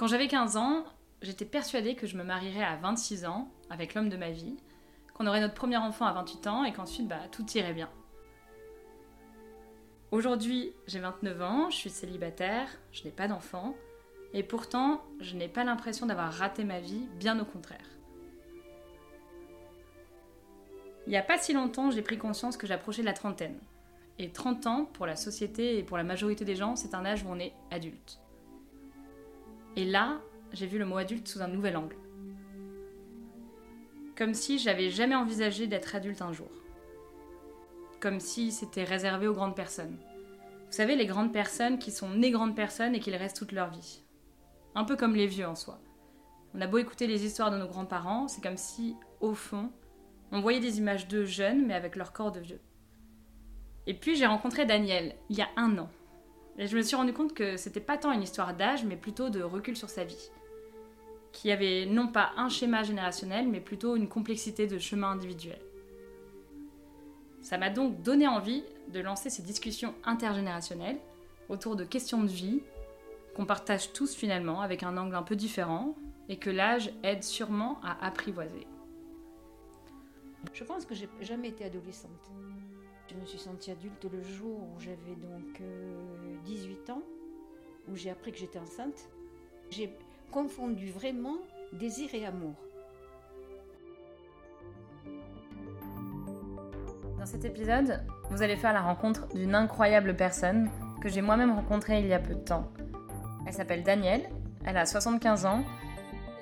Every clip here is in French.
Quand j'avais 15 ans, j'étais persuadée que je me marierais à 26 ans avec l'homme de ma vie, qu'on aurait notre premier enfant à 28 ans et qu'ensuite bah, tout irait bien. Aujourd'hui, j'ai 29 ans, je suis célibataire, je n'ai pas d'enfant, et pourtant, je n'ai pas l'impression d'avoir raté ma vie, bien au contraire. Il n'y a pas si longtemps, j'ai pris conscience que j'approchais de la trentaine. Et 30 ans, pour la société et pour la majorité des gens, c'est un âge où on est adulte. Et là, j'ai vu le mot adulte sous un nouvel angle. Comme si j'avais jamais envisagé d'être adulte un jour. Comme si c'était réservé aux grandes personnes. Vous savez, les grandes personnes qui sont nées grandes personnes et qui le restent toute leur vie. Un peu comme les vieux en soi. On a beau écouter les histoires de nos grands-parents, c'est comme si, au fond, on voyait des images d'eux jeunes, mais avec leur corps de vieux. Et puis j'ai rencontré Daniel, il y a un an. Et je me suis rendu compte que c'était pas tant une histoire d'âge, mais plutôt de recul sur sa vie. Qui avait non pas un schéma générationnel, mais plutôt une complexité de chemin individuel. Ça m'a donc donné envie de lancer ces discussions intergénérationnelles autour de questions de vie qu'on partage tous finalement avec un angle un peu différent et que l'âge aide sûrement à apprivoiser. Je pense que j'ai jamais été adolescente. Je me suis sentie adulte le jour où j'avais donc 18 euh, ans, où j'ai appris que j'étais enceinte. J'ai confondu vraiment désir et amour. Dans cet épisode, vous allez faire la rencontre d'une incroyable personne que j'ai moi-même rencontrée il y a peu de temps. Elle s'appelle Danielle, elle a 75 ans,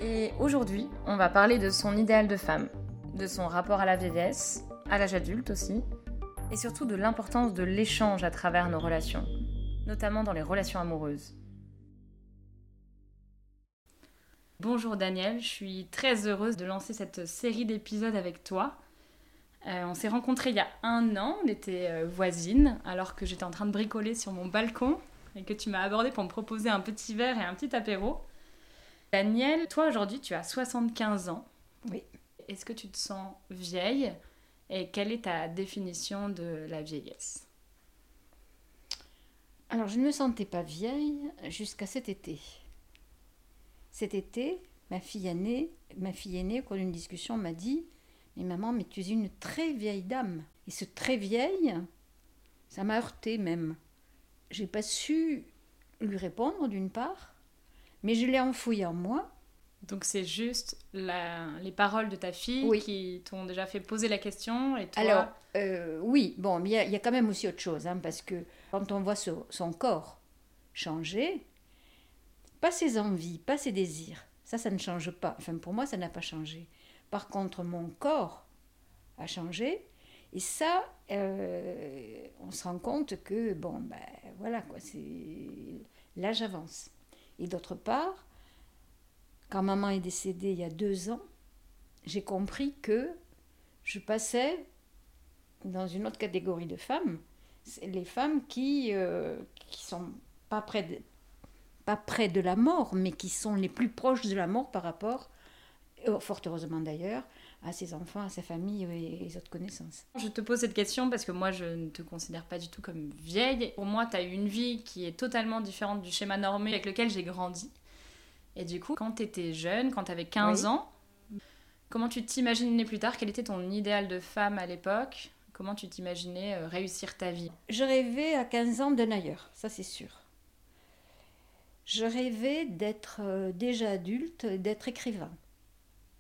et aujourd'hui, on va parler de son idéal de femme, de son rapport à la vieillesse, à l'âge adulte aussi, et surtout de l'importance de l'échange à travers nos relations, notamment dans les relations amoureuses. Bonjour Daniel, je suis très heureuse de lancer cette série d'épisodes avec toi. Euh, on s'est rencontrés il y a un an, on était euh, voisines alors que j'étais en train de bricoler sur mon balcon et que tu m'as abordé pour me proposer un petit verre et un petit apéro. Daniel, toi aujourd'hui tu as 75 ans. Oui. Est-ce que tu te sens vieille? Et quelle est ta définition de la vieillesse? Alors, je ne me sentais pas vieille jusqu'à cet été. Cet été, ma fille aînée, ma fille aînée, au cours d'une discussion, m'a dit Mais maman, mais tu es une très vieille dame. Et ce très vieille, ça m'a heurté même. J'ai pas su lui répondre d'une part, mais je l'ai enfoui en moi donc c'est juste les paroles de ta fille qui t'ont déjà fait poser la question et toi... Alors euh, oui, bon, mais il y, a quand même aussi autre chose, hein, parce que quand on voit son corps changer, pas ses envies, pas ses désirs, ça, ça ne change pas. Enfin, pour moi, ça n'a pas changé. Par contre, mon corps a changé, et ça, euh, on se rend compte que, bon, ben voilà, quoi, c'est... L'âge avance. Et d'autre part, quand maman est décédée il y a deux ans, j'ai compris que je passais dans une autre catégorie de femmes, les femmes qui euh, qui sont pas près de, pas près de la mort, mais qui sont les plus proches de la mort par rapport, euh, fort heureusement d'ailleurs, à ses enfants, à sa famille et les autres connaissances. Je te pose cette question parce que moi je ne te considère pas du tout comme vieille. Pour moi, tu as eu une vie qui est totalement différente du schéma normé avec lequel j'ai grandi. Et du coup, quand tu étais jeune, quand tu avais 15 ans, comment tu t'imaginais plus tard? Quel était ton idéal de femme à l'époque? Comment tu t'imaginais euh, réussir ta vie? Je rêvais à 15 ans d'un ailleurs, ça c'est sûr. Je rêvais d'être euh, déjà adulte, d'être écrivain.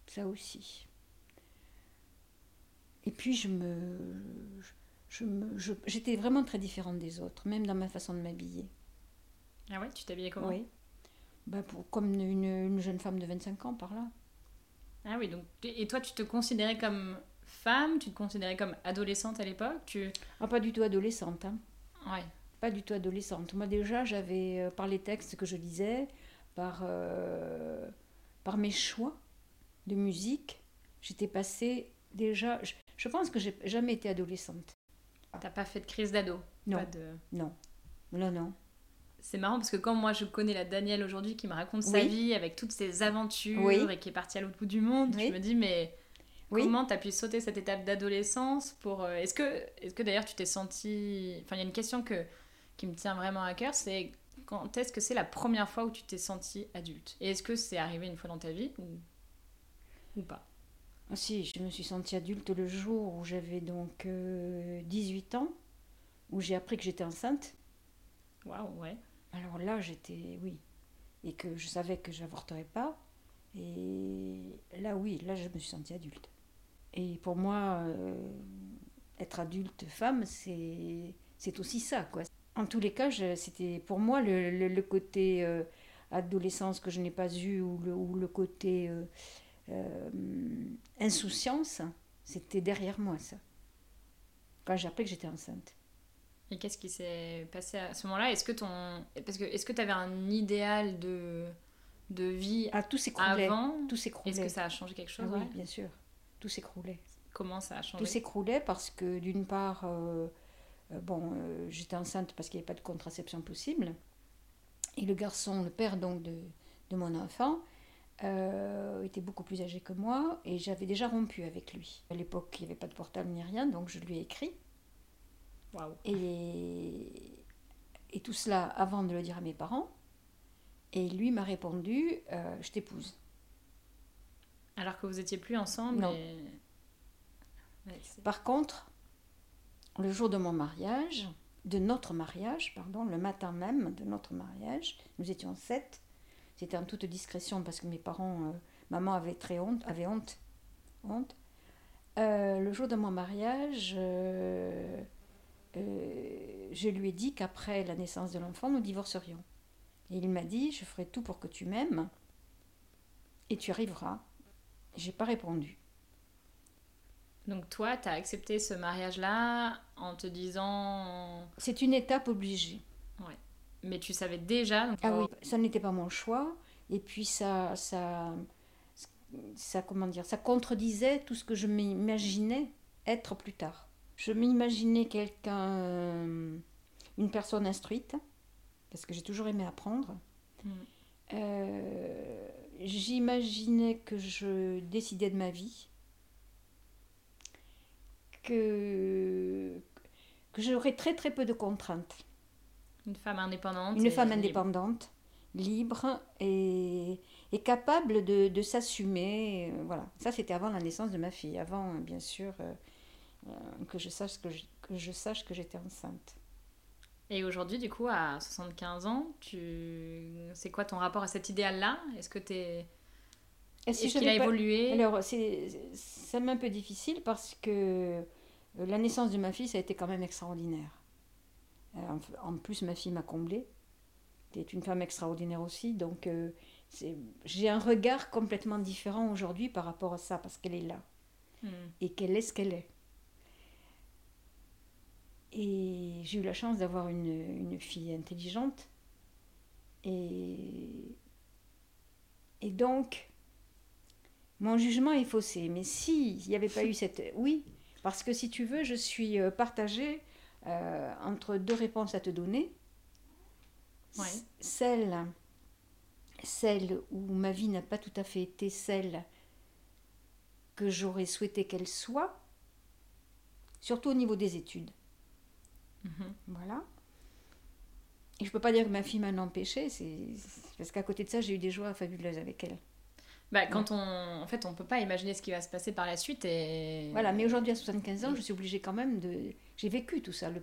Ça aussi. Et puis je me, je j'étais vraiment très différente des autres, même dans ma façon de m'habiller. Ah ouais, tu t'habillais comment? Oui. Bah, pour, comme une, une, jeune femme de 25 ans par là. Ah oui, donc et toi tu te considérais comme femme, tu te considérais comme adolescente à l'époque? Tu... Ah, pas du tout adolescente. Hein. Ouais. Pas du tout adolescente. Moi déjà j'avais, euh, par les textes que je lisais, par, euh, par mes choix de musique, j'étais passée déjà... Je, je pense que j'ai jamais été adolescente. T'as pas fait de crise d'ado? Non. Non. Non, non c'est marrant parce que quand moi je connais la Danielle aujourd'hui qui me raconte sa vie avec toutes ses aventures et qui est partie à l'autre bout du monde, je me dis mais comment t'as pu sauter cette étape d'adolescence pour euh, est-ce que est-ce que d'ailleurs tu t'es senti enfin il y a une question que qui me tient vraiment à cœur c'est quand est-ce que c'est la première fois où tu t'es sentie adulte? Et est-ce que c'est arrivé une fois dans ta vie ou, ou pas? Ah, Si, je me suis sentie adulte le jour où j'avais donc 18 ans, où j'ai appris que j'étais enceinte. Waouh, ouais. Alors là, j'étais, oui, et que je savais que j'avorterais pas. Et là, oui, là, je me suis sentie adulte. Et pour moi, euh, être adulte femme, c'est, c'est aussi ça, quoi. En tous les cas, c'était pour moi le, le, côté euh, adolescence que je n'ai pas eu ou le, ou le côté euh, insouciance, c'était derrière moi, ça. Quand j'ai appris que j'étais enceinte. Et qu'est-ce qui s'est passé à ce moment-là? Est-ce que ton parce que est-ce que tu avais un idéal de de vie ah, tout s'écroulait. avant? Tout s'écroulait. Est-ce que ça a changé quelque chose? Ah Oui, bien sûr. Tout s'écroulait. Comment ça a changé? Tout s'écroulait parce que d'une part, euh, euh, bon, euh, j'étais enceinte parce qu'il n'y avait pas de contraception possible. Et le garçon, le père donc de, de mon enfant, était beaucoup plus âgé que moi et j'avais déjà rompu avec lui. À l'époque, il n'y avait pas de portable ni rien, donc je lui ai écrit. Et, et tout cela avant de le dire à mes parents. Et lui m'a répondu euh, Je t'épouse. Alors que vous étiez plus ensemble Non. Par contre, le jour de mon mariage, de notre mariage, pardon, le matin même de notre mariage, nous étions sept. C'était en toute discrétion parce que mes parents, euh, maman avait très honte, avait honte, honte. Euh, le jour de mon mariage, euh, je lui ai dit qu'après la naissance de l'enfant, nous divorcerions. Et il m'a dit, je ferai tout pour que tu m'aimes et tu arriveras. J'ai pas répondu. Donc toi, tu as accepté ce mariage-là en te disant... C'est une étape obligée. Ouais. Mais tu savais déjà... ah oui, ça n'était pas mon choix. Et puis ça, ça, ça, comment dire, ça contredisait tout ce que je m'imaginais être plus tard. Je m'imaginais quelqu'un, euh, une personne instruite, parce que j'ai toujours aimé apprendre. Mm. Euh, j'imaginais que je décidais de ma vie, que, que j'aurais très très peu de contraintes. Une femme indépendante. Une femme indépendante, libre, et, et, capable de, de s'assumer. Voilà, ça c'était avant la naissance de ma fille, avant bien sûr euh, euh, que je sache que, que je sache que j'étais enceinte. Et aujourd'hui, du coup, à 75 ans, tu... c'est quoi ton rapport à cet idéal-là? Est-ce que tu es... Est-ce qu'il a évolué? Alors, c'est un peu difficile parce que euh, la naissance de ma fille, ça a été quand même extraordinaire. Euh, en plus, ma fille m'a comblée. Tu une femme extraordinaire aussi. Donc, j'ai un regard complètement différent aujourd'hui par rapport à ça parce qu'elle est là. Hmm. Et qu'elle est ce qu'elle est. Et j'ai eu la chance d'avoir une, une, fille intelligente. Et, et donc, mon jugement est faussé. Mais s'il n'y avait pas eu cette... Oui, parce que si tu veux, je suis euh, partagée euh, entre deux réponses à te donner. Celle, celle où ma vie n'a pas tout à fait été celle que j'aurais souhaité qu'elle soit, surtout au niveau des études. Mhm. Voilà. Et je peux pas dire que ma fille m'a empêché, c'est parce qu'à côté de ça, j'ai eu des joies fabuleuses avec elle. Bah, quand on, en fait, on peut pas imaginer ce qui va se passer par la suite et. Voilà, mais aujourd'hui à 75 ans, je suis obligée quand même de. J'ai vécu tout ça, le...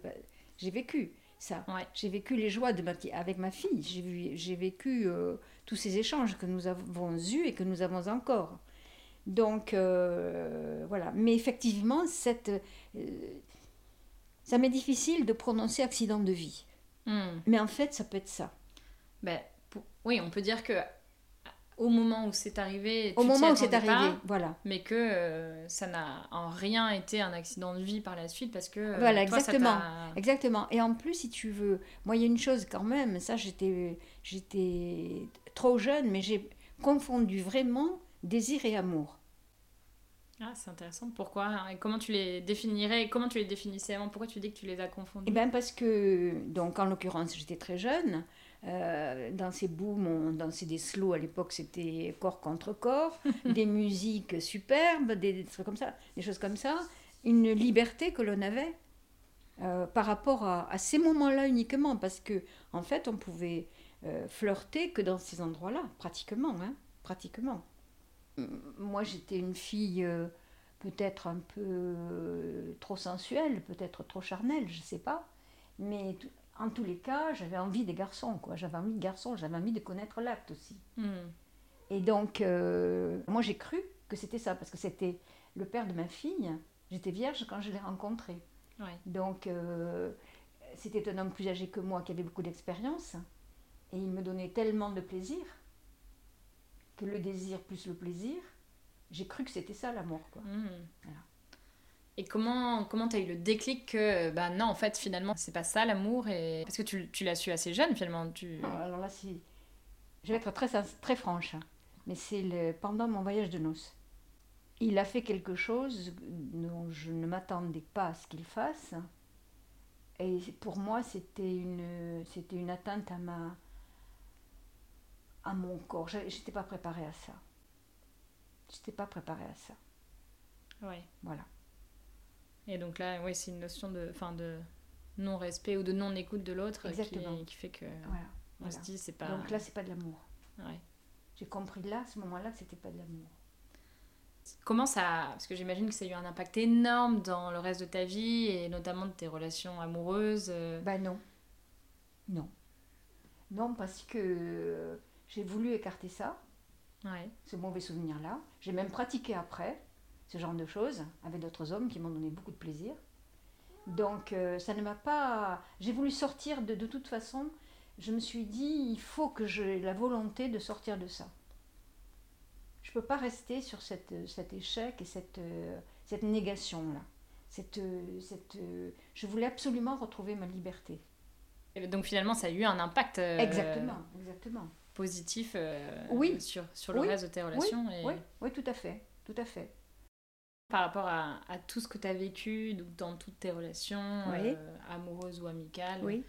j'ai vécu ça. J'ai vécu les joies de ma... avec ma fille. J'ai vu... j'ai vécu euh, tous ces échanges que nous avons eus et que nous avons encore. Donc euh, voilà. Mais effectivement, cette euh, ça m'est difficile de prononcer accident de vie. Hmm. Mais en fait, ça peut être ça. Ben, Oui, on peut dire que au moment où c'est arrivé, au moment où c'est arrivé, voilà. Mais que euh, ça n'a en rien été un accident de vie par la suite parce que. Euh, voilà, exactement, exactement. Et en plus, si tu veux, moi, il y a une chose quand même. Ça, j'étais, j'étais trop jeune, mais j'ai confondu vraiment désir et amour. Ah, c'est intéressant. Pourquoi et Comment tu les définirais Comment tu les définissais avant? Pourquoi tu dis que tu les as confondus? Eh bien, parce que, donc, en l'occurrence, j'étais très jeune. Euh, dans ces booms, on dansait des slow à l'époque, c'était corps contre corps, des musiques superbes, des, trucs comme ça, des choses comme ça. Une liberté que l'on avait. euh, par rapport à, à ces moments-là uniquement, parce que en fait, on pouvait euh, flirter que dans ces endroits-là, pratiquement, hein, pratiquement. Moi, j'étais une fille euh, peut-être un peu euh, trop sensuelle, peut-être trop charnelle, je sais pas, mais en tous les cas, j'avais envie des garçons, quoi. J'avais envie de garçons, j'avais envie de connaître l'acte aussi. Hmm. Et donc, euh, moi, j'ai cru que c'était ça, parce que c'était le père de ma fille. J'étais vierge quand je l'ai rencontré. Donc, euh, c'était un homme plus âgé que moi qui avait beaucoup d'expérience. Et il me donnait tellement de plaisir le désir plus le plaisir, j'ai cru que c'était ça l'amour. Quoi. Voilà. Et comment comment t'as eu le déclic que bah non en fait finalement c'est pas ça l'amour et parce que tu, tu l'as su assez jeune finalement tu Alors là, si... je vais être très, très franche, hein, mais c'est le... pendant mon voyage de noces. Il a fait quelque chose dont je ne m'attendais pas à ce qu'il fasse. Et pour moi, c'était une, c'était une atteinte à, ma, à mon corps. Je n'étais pas préparée à ça. Je n'étais pas préparée à ça. ouais Voilà. et donc là ouais c'est une notion de enfin de non respect ou de non écoute de l'autre qui, Exactement. qui fait que voilà, on voilà. se dit c'est pas Donc là, c'est pas de l'amour. ouais. J'ai compris là, à ce moment-là, que c'était pas de l'amour. Comment ça. Parce que j'imagine que ça a eu un impact énorme dans le reste de ta vie et notamment de tes relations amoureuses. euh. Ben non. Non. Non, parce que j'ai voulu écarter ça, Ouais. ce mauvais souvenir-là. J'ai même pratiqué après ce genre de choses avec d'autres hommes qui m'ont donné beaucoup de plaisir. Donc euh, ça ne m'a pas... J'ai voulu sortir de, de toute façon. Je me suis dit, il faut que j'ai la volonté de sortir de ça. Je ne peux pas rester sur cette, cet échec et cette, euh, cette négation-là. Cette, euh, cette, je voulais absolument retrouver ma liberté. Et donc finalement ça a eu un impact euh, Exactement, exactement. Positif euh, Oui. sur, sur le Oui. reste de tes relations. et Oui, oui, tout à fait, tout à fait. Par rapport à, à tout ce que tu as vécu donc dans toutes tes relations, Oui. euh, amoureuses ou amicales. Oui.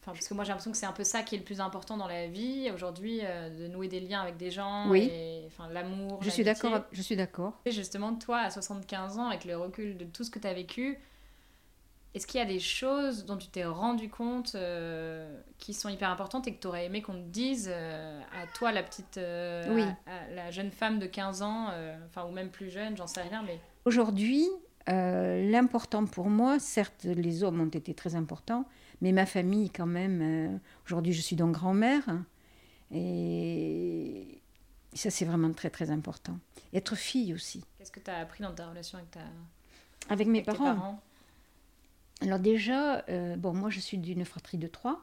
Enfin, parce que moi j'ai l'impression que c'est un peu ça qui est le plus important dans la vie aujourd'hui, euh, de nouer des liens avec des gens, Oui. et, enfin, l'amour. Je suis d'accord. Je suis d'accord. Et justement, toi, à 75 ans, avec le recul de tout ce que tu as vécu, est-ce qu'il y a des choses dont tu t'es rendu compte euh, qui sont hyper importantes et que tu aurais aimé qu'on te dise euh, à toi, la petite, euh, Oui. à- à la jeune femme de 15 ans, enfin, ou même plus jeune, j'en sais rien, mais Aujourd'hui, l'important pour moi, certes, les hommes ont été très importants, mais ma famille quand même. Aujourd'hui, je suis donc grand-mère. hein, et ça, c'est vraiment très, très important. Être fille aussi. qu'est-ce que tu as appris dans ta relation avec, ta, Avec mes avec parents? Alors déjà, euh, moi je suis d'une fratrie de trois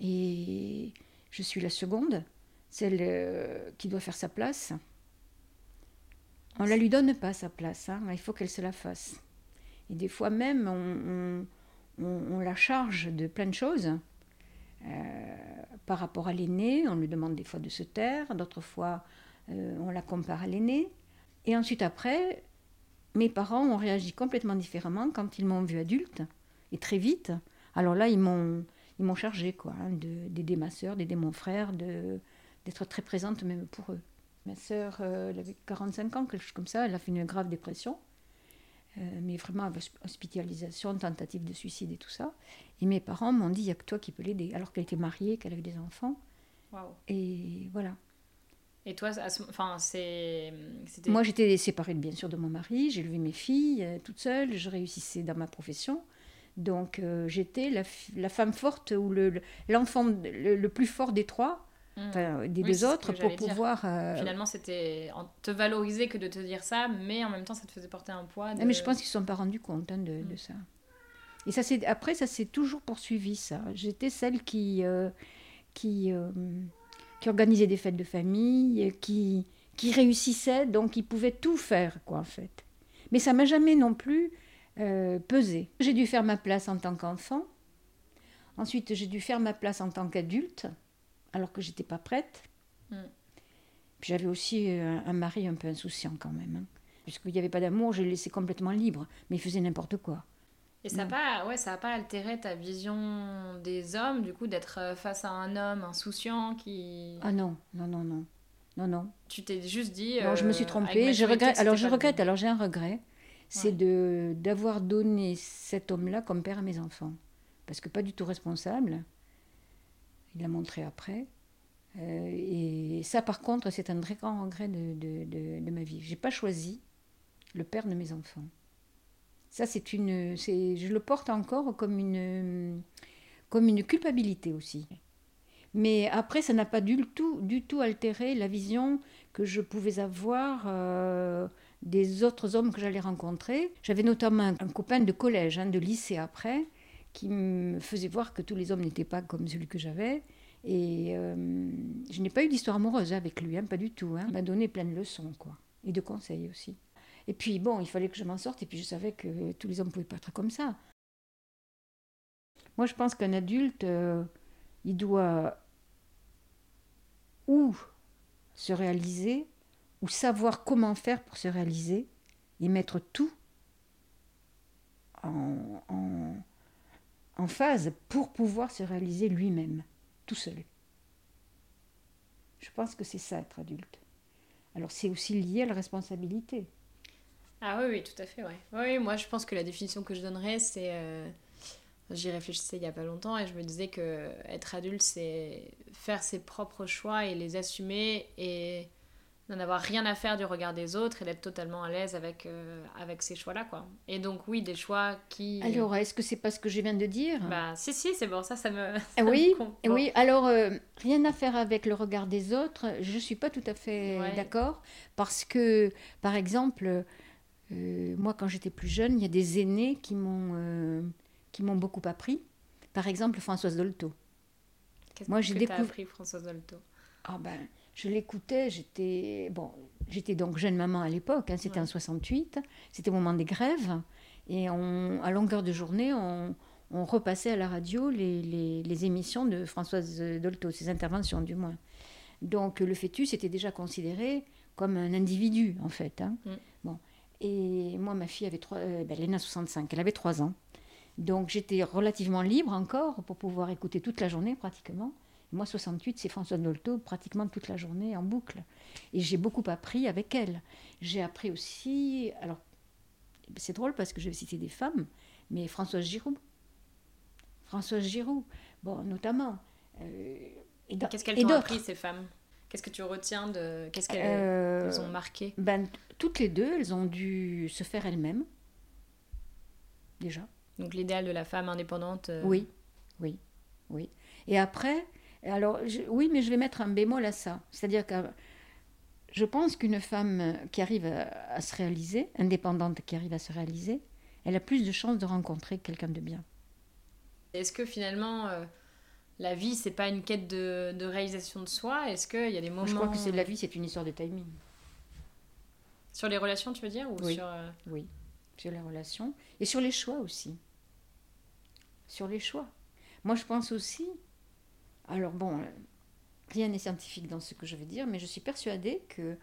et je suis la seconde, celle euh, qui doit faire sa place. On ne la lui donne pas sa place, hein, il faut qu'elle se la fasse. Et des fois même, on, la charge de plein de choses. Euh, par rapport à l'aîné, on lui demande des fois de se taire, d'autres fois on la compare à l'aîné. Et ensuite après, mes parents ont réagi complètement différemment quand ils m'ont vue adulte, et très vite. Alors là, ils m'ont, ils m'ont chargé, quoi, hein, de- d'aider ma sœur, d'aider mon frère, de, d'être très présente même pour eux. Ma sœur, euh, elle avait 45 ans, quelque chose comme ça, elle a fait une grave dépression, euh, mais vraiment hospitalisation, tentative de suicide et tout ça. Et mes parents m'ont dit, il n'y a que toi qui peux l'aider, alors qu'elle était mariée, qu'elle avait des enfants. Waouh. Et voilà. Et toi, ce- enfin, c'est. c'était- Moi, j'étais séparée bien sûr de mon mari, j'ai élevé mes filles euh, toute seule, je réussissais dans ma profession. Donc, euh, j'étais la, femme forte ou le- le- l'enfant le, le plus fort des trois, Hmm. enfin, des Oui, deux autres, pour pouvoir. euh, Finalement, c'était te valoriser que de te dire ça, mais en même temps, ça te faisait porter un poids. De... Ah, mais je pense qu'ils ne se sont pas rendus compte hein, de, de Mm. ça. Et ça, après, ça s'est toujours poursuivi, ça. J'étais celle qui, euh, qui, euh, qui organisait des fêtes de famille, euh, qui, qui réussissait, donc qui pouvait tout faire, quoi, en fait. Mais ça m'a jamais non plus euh, pesé. J'ai dû faire ma place en tant qu'enfant. Ensuite, j'ai dû faire ma place en tant qu'adulte, alors que j'étais pas prête. Mm. Puis j'avais aussi euh, un mari un peu insouciant quand même. hein. Puisqu'il n'y avait pas d'amour, je le laissais complètement libre. Mais il faisait n'importe quoi. Et ça n'a Non. pas, ouais, ça a pas altéré ta vision des hommes, du coup, d'être euh, face à un homme insouciant qui. Ah non, non, non, non. Non, non. Tu t'es juste dit. Alors je me suis euh, trompée. Je regrette. Alors je regrette. bon. Alors j'ai un regret. c'est de d'avoir donné cet homme-là comme père à mes enfants. Parce que pas du tout responsable. Il l'a montré après. Euh, et ça, par contre, c'est un très grand regret de, de, de, de ma vie. J'ai pas choisi le père de mes enfants. Ça, c'est une, c'est, je le porte encore comme une, comme une culpabilité aussi. Mais après, ça n'a pas du tout, du tout altéré la vision que je pouvais avoir euh, des autres hommes que j'allais rencontrer. J'avais notamment un, copain de collège, hein, de lycée après, qui me faisait voir que tous les hommes n'étaient pas comme celui que j'avais. Et euh, je n'ai pas eu d'histoire amoureuse avec lui, hein, pas du tout. Hein. Il m'a donné plein de leçons, quoi. Et de conseils aussi. Et puis, bon, il fallait que je m'en sorte, et puis je savais que tous les hommes ne pouvaient pas être comme ça. Moi, je pense qu'un adulte, euh, il doit ou se réaliser, ou savoir comment faire pour se réaliser, et mettre tout en, phase pour pouvoir se réaliser lui-même, tout seul. Je pense que c'est ça, être adulte. Alors c'est aussi lié à la responsabilité. Ah oui, oui, tout à fait, ouais. Oui, moi je pense que la définition que je donnerais, c'est... Euh, J'y réfléchissais il n'y a pas longtemps et je me disais que être adulte, c'est faire ses propres choix et les assumer et n'en avoir rien à faire du regard des autres et d'être totalement à l'aise avec, euh, avec ces choix-là, quoi. Et donc, oui, des choix qui... Alors, est-ce que c'est pas ce que je viens de dire? Bah, si, si, c'est bon, ça, ça me... Ça Ah oui, me comprend. oui. Alors, euh, rien à faire avec le regard des autres, je suis pas tout à fait Ouais. d'accord, parce que, par exemple, euh, moi, quand j'étais plus jeune, il y a des aînés qui m'ont euh, qui m'ont beaucoup appris. Par exemple, Françoise Dolto. Qu'est-ce moi, j'ai que t'as découvert- appris, Françoise Dolto? Ah ben, je l'écoutais, j'étais bon, j'étais donc jeune maman à l'époque, hein, c'était Ouais. en 68, c'était au moment des grèves, et on, à longueur de journée, on, on repassait à la radio les, les- les émissions de Françoise Dolto, ses interventions du moins. Donc le fœtus était déjà considéré comme un individu en fait. hein. Mm. Et moi, ma fille avait trois, euh, ben, elle est née en 65, elle avait 3 ans. Donc j'étais relativement libre encore pour pouvoir écouter toute la journée pratiquement. Moi, 68, c'est Françoise Dolto pratiquement toute la journée en boucle. Et j'ai beaucoup appris avec elle. J'ai appris aussi. Alors, c'est drôle parce que je vais citer des femmes, mais Françoise Giroud. Françoise Giroud, bon, notamment. euh, et Qu'est-ce qu'elles t'ont appris, ces femmes? Qu'est-ce que tu retiens de... Qu'est-ce qu'elles Euh, ont marqué ben, toutes les deux, elles ont dû se faire elles-mêmes. Déjà. Donc, l'idéal de la femme indépendante euh, Oui, oui, oui. Et après, alors, je- oui, mais je vais mettre un bémol à ça. C'est-à-dire que je pense qu'une femme qui arrive à, à se réaliser, indépendante qui arrive à se réaliser, elle a plus de chances de rencontrer quelqu'un de bien. Est-ce que finalement, euh, la vie, c'est pas une quête de, de réalisation de soi Est-ce qu'il y a des moments... Je crois que c'est la vie, c'est une histoire de timing. Sur les relations, tu veux dire ou Oui. sur, euh, Oui, sur les relations et sur les choix aussi. Sur les choix. Moi, je pense aussi. Alors bon, euh, rien n'est scientifique dans ce que je vais dire, mais je suis persuadée que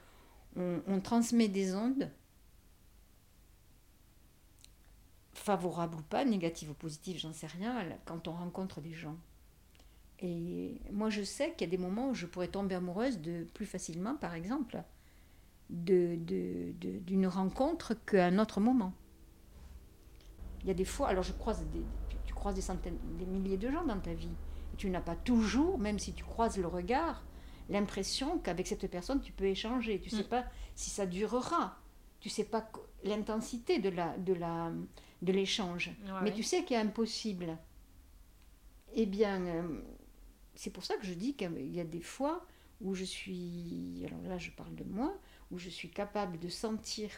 on, on transmet des ondes favorables ou pas, négatives ou positives, j'en sais rien, quand on rencontre des gens. Et moi, je sais qu'il y a des moments où je pourrais tomber amoureuse de plus facilement, par exemple, de, de- de- d'une rencontre qu'à un autre moment. Il y a des fois, alors je croise des, tu, croises des centaines, des milliers de gens dans ta vie. Et tu n'as pas toujours, même si tu croises le regard, l'impression qu'avec cette personne tu peux échanger. Tu ne sais Mm. pas si ça durera. Tu sais pas l'intensité de la de la de l'échange. ouais, Mais ouais. tu sais qu'il y a impossible. Eh bien, euh, c'est pour ça que je dis qu'il y a des fois où je suis, alors là je parle de moi, où je suis capable de sentir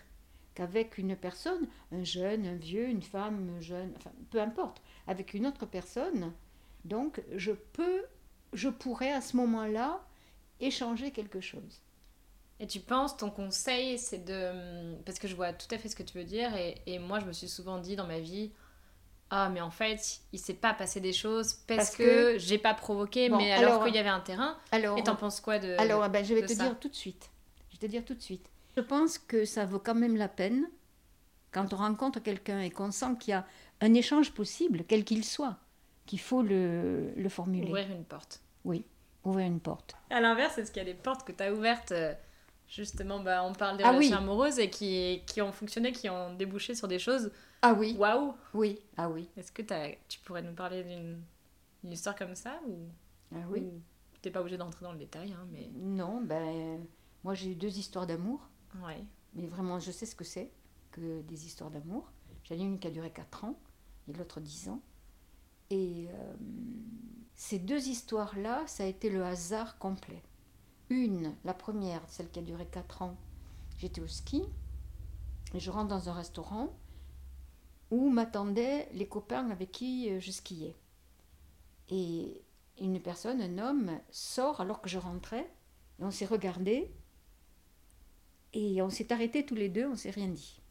qu'avec une personne, un jeune, un vieux, une femme, un jeune, enfin peu importe, avec une autre personne, donc je peux, je pourrais à ce moment-là échanger quelque chose. Et tu penses, ton conseil, c'est de... Parce que je vois tout à fait ce que tu veux dire, et, et moi, je me suis souvent dit dans ma vie, ah, mais en fait, il s'est pas passé des choses parce, Parce que, que- j'ai pas provoqué, Bon, mais alors, alors- qu'il y avait un terrain. Alors, Et t'en penses quoi de... Alors, ah ben, je vais te ça. dire tout de suite. Je vais te dire tout de suite. Je pense que ça vaut quand même la peine, quand on rencontre quelqu'un et qu'on sent qu'il y a un échange possible, quel qu'il soit, qu'il faut le, le formuler. Ouvrir une porte. Ouvrir une porte. À l'inverse, est-ce qu'il y a des portes que tu as ouvertes euh, Justement, bah, on parle des Ah relations oui. amoureuses et qui, qui ont fonctionné, qui ont débouché sur des choses. Ah oui, Waouh oui, ah oui, Est-ce que tu pourrais nous parler d'une une histoire comme ça ou, ah oui. ou T'es pas obligé d'entrer dans le détail, hein, mais. Non, ben, moi j'ai eu deux histoires d'amour, Ouais. mais vraiment je sais ce que c'est que des histoires d'amour. J'en ai une qui a duré 4 ans et l'autre 10 ans. Et euh, ces deux histoires-là, ça a été le hasard complet. Une, la première, celle qui a duré 4 ans, j'étais au ski et je rentre dans un restaurant où m'attendaient les copains avec qui euh, je skiais. Et une personne, un homme, sort alors que je rentrais et on s'est regardé et on s'est arrêtés tous les deux, on s'est rien dit.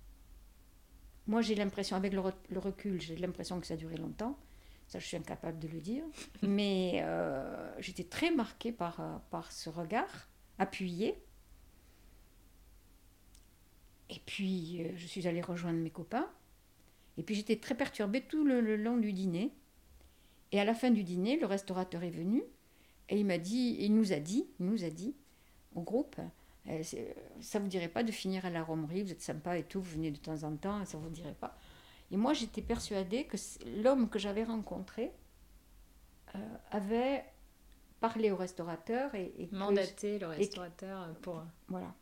Moi, j'ai l'impression, avec le, re- le recul, j'ai l'impression que ça a duré longtemps. Ça, je suis incapable de le dire. Mais euh, j'étais très marquée par, euh, par ce regard appuyé. Et puis, je suis allée rejoindre mes copains. Et puis, j'étais très perturbée tout le, le long du dîner. Et à la fin du dîner, le restaurateur est venu et il m'a dit, il nous a dit, il nous a dit au groupe, euh, c'est- ça vous dirait pas de finir à la romerie, vous êtes sympa et tout, vous venez de temps en temps, ça vous dirait pas. Et moi, j'étais persuadée que l'homme que j'avais rencontré euh, avait parlé au restaurateur et, Mandater le restaurateur pour. voilà.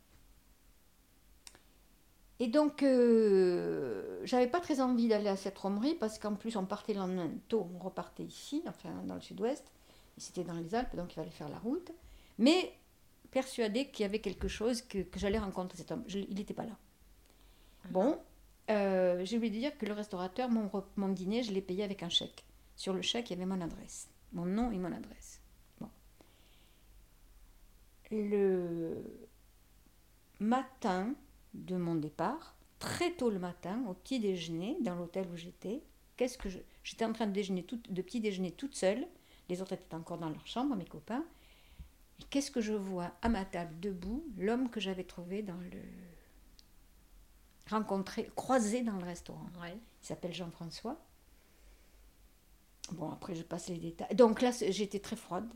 Et donc, euh, j'avais pas très envie d'aller à cette romerie parce qu'en plus, on partait le lendemain tôt, on repartait ici, enfin dans le sud-ouest, c'était dans les Alpes, donc il fallait faire la route. Mais persuadée qu'il y avait quelque chose, que, que j'allais rencontrer cet homme. Je- il n'était pas là. Bon, euh, j'ai oublié de dire que le restaurateur, mon, mon dîner, je l'ai payé avec un chèque. Sur le chèque, il y avait mon adresse, mon nom et mon adresse. Bon. Le matin de mon départ, très tôt le matin, au petit déjeuner, dans l'hôtel où j'étais, qu'est-ce que. J'étais en train de, déjeuner tout, de petit déjeuner toute seule, les autres étaient encore dans leur chambre, mes copains, et qu'est-ce que je vois à ma table debout? L'homme que j'avais trouvé dans le... rencontré, croisé dans le restaurant. Ouais. Il s'appelle Jean-François. Bon, après, je passe les détails. Donc là, j'étais très froide.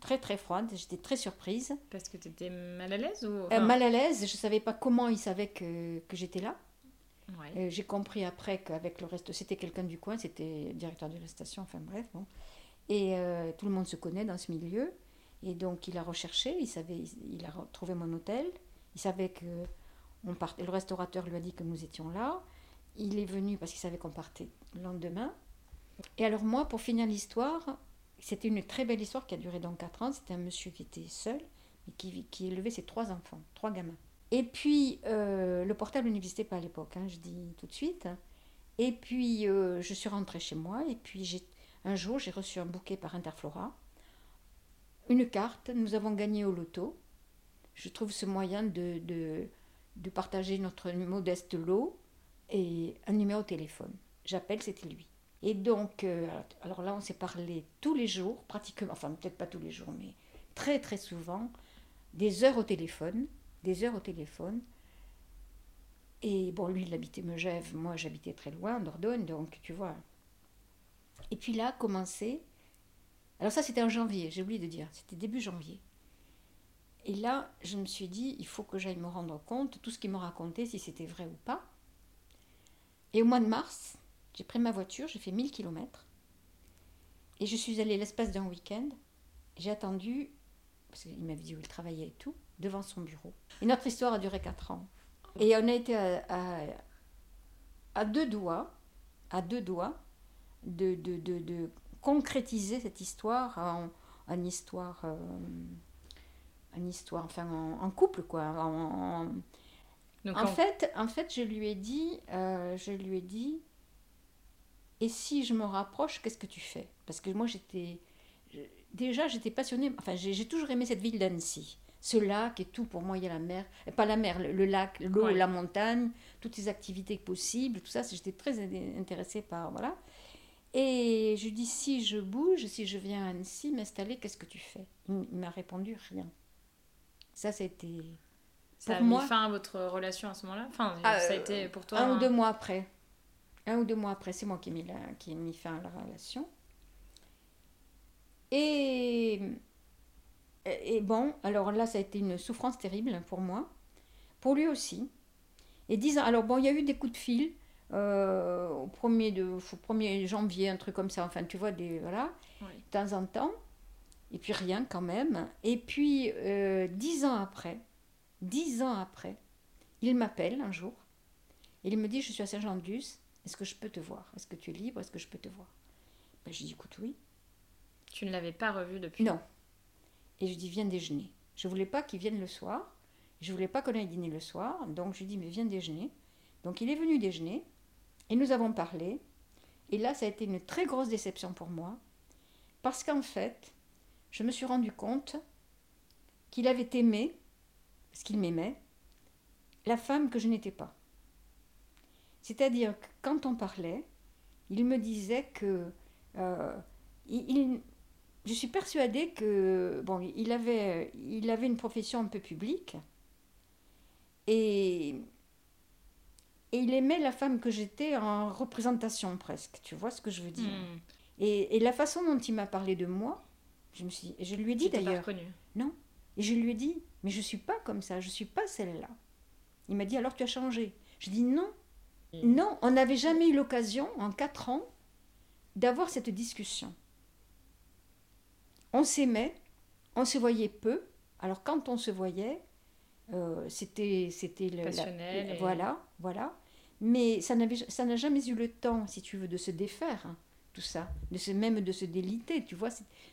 Très, très froide. J'étais très surprise. Parce que t'étais mal à l'aise ou. Euh, mal à l'aise. Je ne savais pas comment il savait que, que j'étais là. Ouais. Euh, J'ai compris après qu'avec le reste, c'était quelqu'un du coin, c'était directeur de la station, enfin bref. Bon. Et euh, tout le monde se connaît dans ce milieu. Et donc il a recherché, il, savait, il a trouvé mon hôtel. Il savait que on partait, le restaurateur lui a dit que nous étions là. Il est venu parce qu'il savait qu'on partait le lendemain. Et alors moi, pour finir l'histoire, c'était une très belle histoire qui a duré donc 4 ans. C'était un monsieur qui était seul, mais qui, qui élevait ses trois enfants, trois gamins. Et puis, euh, le portable n'existait pas à l'époque, hein, je dis tout de suite. Et puis, euh, je suis rentrée chez moi. Et puis, un jour, j'ai reçu un bouquet par Interflora. Une carte. Nous avons gagné au loto. Je trouve ce moyen de, de, de partager notre modeste lot et un numéro de téléphone. J'appelle, c'était lui. Et donc, euh, alors là, on s'est parlé tous les jours, pratiquement, enfin peut-être pas tous les jours, mais très très souvent, des heures au téléphone, des heures au téléphone. Et bon, lui, il habitait Megève, moi j'habitais très loin, Dordogne, donc tu vois. Et puis là, commencé. Alors ça, c'était en janvier, j'ai oublié de dire, c'était début janvier. Et là, je me suis dit, il faut que j'aille me rendre compte, tout ce qu'il me racontait, si c'était vrai ou pas. Et au mois de mars, j'ai pris ma voiture, j'ai fait 1000 km. Et je suis allée l'espace d'un week-end. J'ai attendu, parce qu'il m'avait dit où il travaillait et tout, devant son bureau. Et notre histoire a duré 4 ans. Et on a été à, à, à deux doigts, à deux doigts, de, de, de, de concrétiser cette histoire en, en histoire, euh, en histoire, enfin en, en couple quoi. En, en- Donc, en en- fait, en fait, je lui ai dit, euh, je lui ai dit, et si je me rapproche, qu'est-ce que tu fais? Parce que moi, j'étais, déjà, j'étais passionnée. Enfin, j'ai toujours aimé cette ville d'Annecy. Ce lac et tout, pour moi, il y a la mer, pas la mer, le, le lac, l'eau, Ouais. la montagne, toutes les activités possibles, tout ça. J'étais très in- intéressée par, voilà. Et je lui dis, si je bouge, si je viens à Annecy m'installer, qu'est-ce que tu fais? Il m'a répondu rien. Ça, c'était ça a pour mis moi- fin à votre relation à ce moment-là? Enfin, Ah, ça a été pour toi. Un ou deux mois après. Un ou deux mois après, c'est moi qui ai mis, la, qui ai mis fin à la relation. Et et bon, alors là, ça a été une souffrance terrible pour moi, pour lui aussi. Et dix ans, alors bon, il y a eu des coups de fil euh, au, premier de, au 1er janvier, un truc comme ça, enfin, tu vois, des, voilà, Oui. de temps en temps. Et puis rien quand même. Et puis, euh, dix ans après, dix ans après, il m'appelle un jour. Et il me dit, je suis à Saint-Jean-de-Luz, est-ce que je peux te voir? Est-ce que tu es libre? Est-ce que je peux te voir? Ben, Je dis, écoute, oui. Tu ne l'avais pas revu depuis? Non. Et je dis, viens déjeuner. Je voulais pas qu'il vienne le soir. Je voulais pas qu'on aille dîner le soir. Donc je lui dis, mais viens déjeuner. Donc il est venu déjeuner. Et nous avons parlé. Et là, ça a été une très grosse déception pour moi. Parce qu'en fait, je me suis rendu compte qu'il avait aimé, parce qu'il m'aimait, la femme que je n'étais pas. C'est-à-dire que quand on parlait, il me disait que euh, il- je suis persuadée que bon, il avait, il avait une profession un peu publique et, et il aimait la femme que j'étais en représentation presque. Tu vois ce que je veux dire? Hmm. et, et la façon dont il m'a parlé de moi, je me suis, je lui ai dit d'ailleurs, reconnue. et je lui ai dit, mais je suis pas comme ça, je suis pas celle-là. Il m'a dit alors tu as changé. Je dis non, non, on n'avait jamais eu l'occasion en quatre ans d'avoir cette discussion. On s'aimait, on se voyait peu. Alors quand on se voyait, euh, c'était c'était le- la- Passionnel et- voilà voilà. Mais ça n'avait ça n'a jamais eu le temps, si tu veux, de se défaire hein, tout ça, de se même de se déliter, tu vois.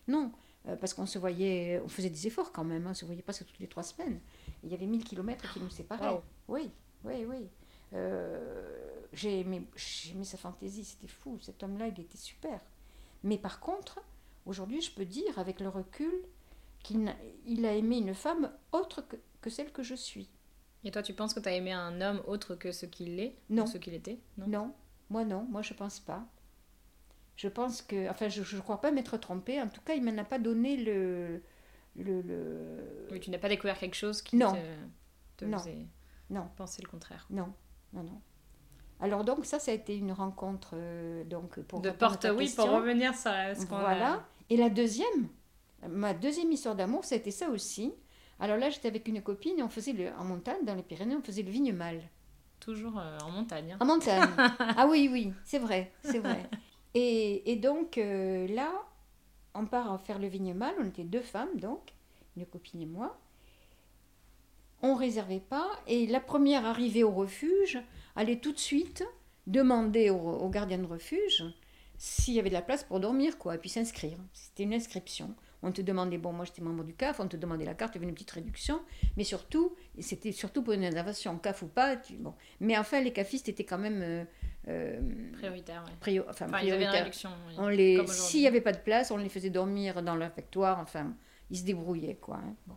Non, euh, parce qu'on se voyait, on faisait des efforts quand même, hein, on se voyait presque toutes les trois semaines. Il y avait 1000 kilomètres qui nous séparaient. Wow. Oui, oui, oui. Euh, j'ai aimé, j'ai aimé sa fantaisie, c'était fou. Cet homme-là, il était super. Mais par contre, aujourd'hui, je peux dire avec le recul qu'il n'a- il a aimé une femme autre que, que celle que je suis. Et toi, tu penses que tu as aimé un homme autre que ce qu'il est? Non. ce qu'il était? Non. Non, moi non, moi je pense pas. Je pense que, enfin, je ne crois pas m'être trompée. En tout cas, il m'en a pas donné le, le, le- Oui, tu n'as pas découvert quelque chose qui Non. te, te Non. faisait Non. penser le contraire. non, non, non. Alors donc ça, ça a été une rencontre euh, donc pour de porte, oui, question. pour revenir sur ce qu'on a- Voilà. Et la deuxième, ma deuxième histoire d'amour, c'était ça aussi. Alors là, j'étais avec une copine et on faisait le, en montagne, dans les Pyrénées, on faisait le vigne mâle. Toujours euh, en montagne. hein. En montagne. ah oui, oui, c'est vrai, c'est vrai. Et, et donc euh, là, on part faire le vigne mâle. On était deux femmes, donc, une copine et moi. On réservait pas. Et la première arrivée au refuge allait tout de suite demander au, au gardien de refuge s'il y avait de la place pour dormir, quoi, et puis s'inscrire. C'était une inscription. On te demandait, bon, moi j'étais membre du CAF, on te demandait la carte, il y avait une petite réduction, mais surtout, c'était surtout pour une réservation, CAF ou pas, tu- bon. Mais enfin, les cafistes étaient quand même euh, euh, Prioritaire, ouais. prio- enfin, Enfin, avait une prioritaires. réduction. oui. On les, s'il n'y avait pas de place, on les faisait dormir dans le réfectoire, enfin, ils se débrouillaient, quoi. hein, bon.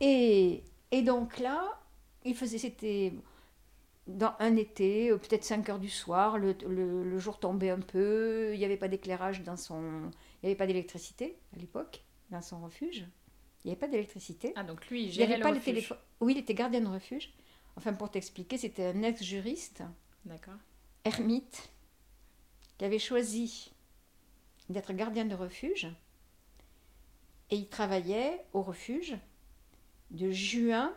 Et, et donc là, il faisait, c'était dans un été, euh, peut-être 5 heures du soir, le, le- le jour tombait un peu, il n'y avait pas d'éclairage dans son... Il n'y avait pas d'électricité à l'époque, dans son refuge. Il n'y avait pas d'électricité. Ah, donc lui, il Il gérait avait le pas refuge. Oui, il était gardien de refuge. Enfin, pour t'expliquer, c'était un ex-juriste D'accord. ermite qui avait choisi d'être gardien de refuge et il travaillait au refuge de juin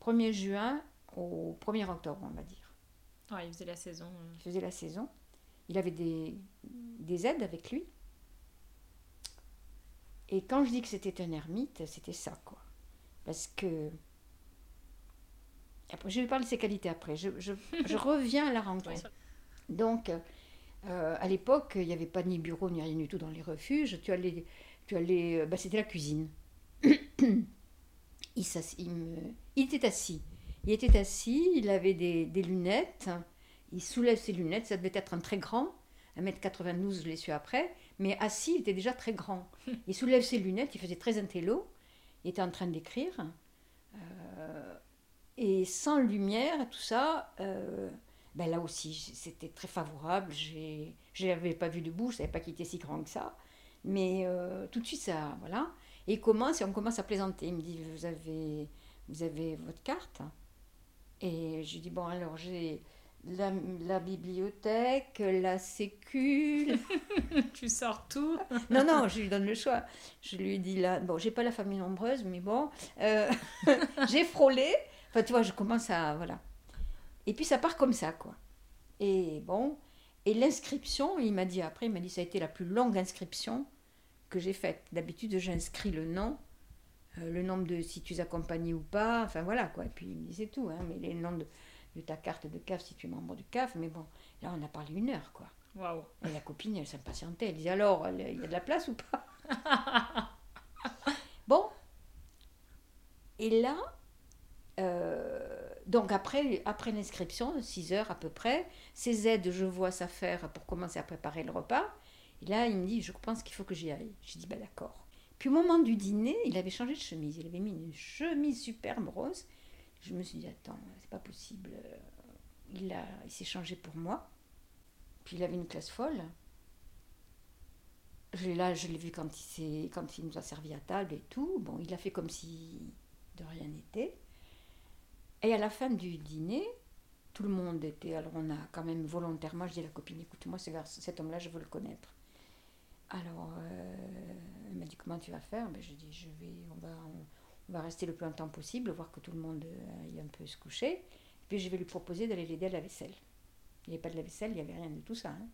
1er juin au 1er octobre on va dire Ouais, il faisait la saison. euh. il faisait la saison il avait des, des aides avec lui et quand je dis que c'était un ermite c'était ça quoi parce que après je vais parler de ses qualités après je, je- je reviens à la rencontre donc, euh, à l'époque, il n'y avait pas ni bureau ni rien du tout dans les refuges. Tu allais, tu allais, bah, c'était la cuisine. il, s'ass- il me- il était assis. Il était assis, il avait des, des lunettes. Il soulève ses lunettes, ça devait être un très grand. 1m92, je l'ai su après. Mais assis, il était déjà très grand. Il soulève ses lunettes, il faisait très intello. Il était en train d'écrire. Euh, et sans lumière, tout ça, euh, ben là aussi, c'était très favorable. Je ne l'avais pas vu debout, je ne savais pas qu'il était si grand que ça. Mais euh, tout de suite, ça, voilà. Et il commence, et on commence à plaisanter. Il me dit, vous avez, vous avez votre carte? Et je lui dis, bon, alors, j'ai la, la bibliothèque, la sécu. tu sors tout. non, non, je lui donne le choix. Je lui dis là, bon, j'ai pas la famille nombreuse, mais bon, euh, j'ai frôlé. Enfin, tu vois, je commence à. Voilà. Et puis ça part comme ça, quoi. Et bon, et l'inscription, il m'a dit après, il m'a dit ça a été la plus longue inscription que j'ai faite. D'habitude, j'inscris le nom, euh, le nombre de si tu es accompagné ou pas, enfin voilà, quoi. Et puis il me c'est tout, hein, mais les noms de de ta carte de CAF si tu es membre du CAF. Mais bon, là, on a parlé une heure, quoi. Waouh. Et la copine, elle s'impatientait. Elle disait alors, il y a de la place ou pas? Bon. Et là, euh, donc après, après l'inscription, 6 heures à peu près, ces aides, je vois ça faire pour commencer à préparer le repas. Et là, il me dit, je pense qu'il faut que j'y aille. J'ai dit, bah d'accord. Puis au moment du dîner, il avait changé de chemise. Il avait mis une chemise superbe rose. Je me suis dit, attends, c'est pas possible. Il, a, il s'est changé pour moi. Puis il avait une classe folle. Je, là, je l'ai vu quand il, quand il nous a servi à table et tout. Bon, il a fait comme si de rien n'était. Et à la fin du dîner, tout le monde était. Alors, on a quand même volontairement, je dis à la copine écoute, moi, cet homme-là, je veux le connaître. Alors, euh, elle m'a dit comment tu vas faire? Ben, Je dis je vais, on va, on va rester le plus longtemps possible, voir que tout le monde euh, aille un peu se coucher. Et puis je vais lui proposer d'aller l'aider à la vaisselle. Il n'y avait pas de la vaisselle, il n'y avait rien de tout ça. Hein.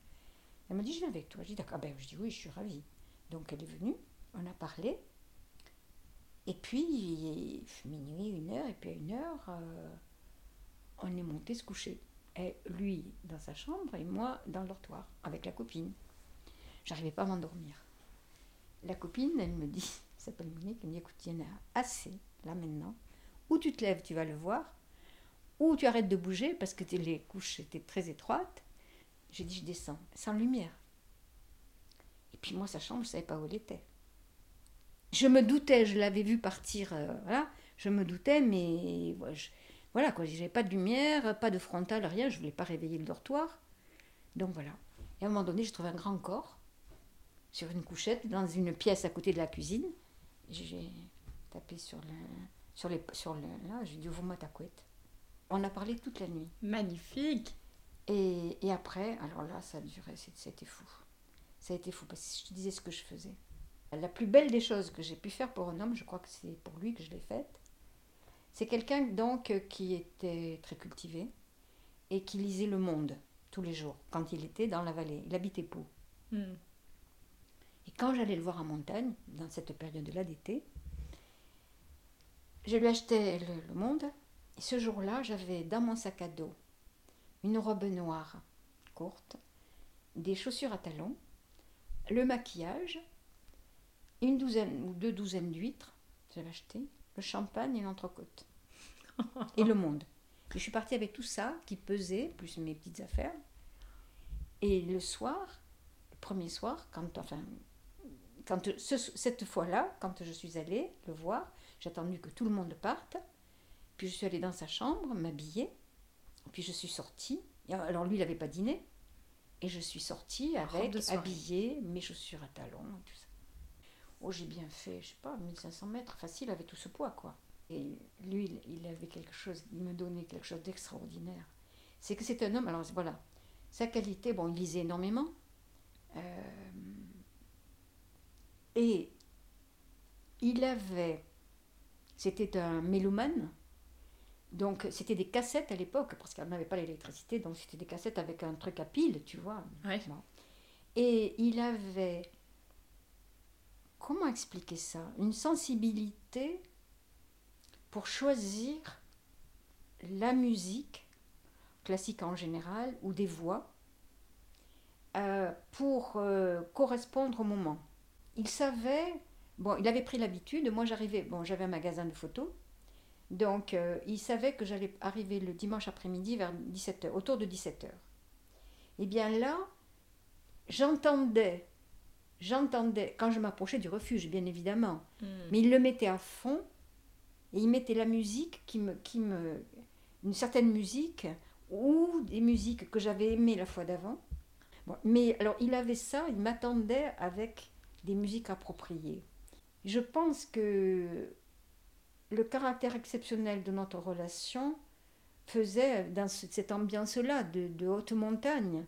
Elle m'a dit, je viens avec toi. Je dis, d'accord. Ben, je dis, oui, je suis ravie. Donc elle est venue, on a parlé. Et puis, minuit, une heure, et puis à une heure, euh, on est monté se coucher. Et lui dans sa chambre et moi dans le dortoir, avec la copine. J'arrivais pas à m'endormir. La copine, elle me dit, s'appelle Monique, elle me dit écoute, il y en a assez, là maintenant. Ou tu te lèves, tu vas le voir, ou tu arrêtes de bouger parce que les couches étaient très étroites. J'ai dit je descends, sans lumière. Et puis moi, sa chambre, je ne savais pas où elle était. Je me doutais, je l'avais vu partir, euh, voilà, je me doutais, mais voilà, quoi, j'avais pas de lumière, pas de frontal, rien, je ne voulais pas réveiller le dortoir. Donc voilà. Et à un moment donné, j'ai trouvé un grand corps sur une couchette dans une pièce à côté de la cuisine. J'ai tapé sur le, sur les, sur le, là, j'ai dit ouvre-moi ta couette. On a parlé toute la nuit. Magnifique. Et, et après, alors là, ça a duré, c'était fou. Ça a été fou parce que je te disais ce que je faisais. La plus belle des choses que j'ai pu faire pour un homme, je crois que c'est pour lui que je l'ai faite. C'est quelqu'un donc qui était très cultivé et qui lisait Le Monde tous les jours quand il était dans la vallée. Il habitait Pau. Hmm. Et quand j'allais le voir en montagne, dans cette période-là d'été, je lui achetais le, Monde. Et ce jour-là, j'avais dans mon sac à dos une robe noire courte, des chaussures à talons, le maquillage, une douzaine ou deux douzaines d'huîtres, j'avais acheté, le champagne et l'entrecôte. et le monde. Et je suis partie avec tout ça qui pesait, plus mes petites affaires. Et le soir, le premier soir, quand, enfin, quand cette fois-là, quand je suis allée le voir, j'ai attendu que tout le monde parte. Puis je suis allée dans sa chambre, m'habiller. Puis je suis sortie. Alors lui, il n'avait pas dîné. Et je suis sortie avec, habillée, mes chaussures à talons et tout ça. Oh, j'ai bien fait, je sais pas, 1500 mètres, facile avec tout ce poids, quoi. Et lui, il avait quelque chose, il me donnait quelque chose d'extraordinaire. C'est que c'est un homme, alors voilà, sa qualité, bon, il lisait énormément. Euh, et il avait, c'était un mélomane, donc c'était des cassettes à l'époque, parce qu'on n'avait pas l'électricité, donc c'était des cassettes avec un truc à pile, tu vois. Et il avait, comment expliquer ça? Une sensibilité pour choisir la musique, classique en général, ou des voix, euh, pour euh, correspondre au moment il savait, bon, il avait pris l'habitude, moi j'arrivais, bon, j'avais un magasin de photos, donc euh, il savait que j'allais arriver le dimanche après-midi vers 17h, autour de 17h. Et eh bien là, j'entendais, j'entendais, quand je m'approchais du refuge, bien évidemment, hmm. mais il le mettait à fond, et il mettait la musique qui me, qui me, une certaine musique, ou des musiques que j'avais aimées la fois d'avant. mais alors il avait ça, il m'attendait avec des musiques appropriées. Je pense que le caractère exceptionnel de notre relation faisait dans cette ambiance-là de, haute montagne,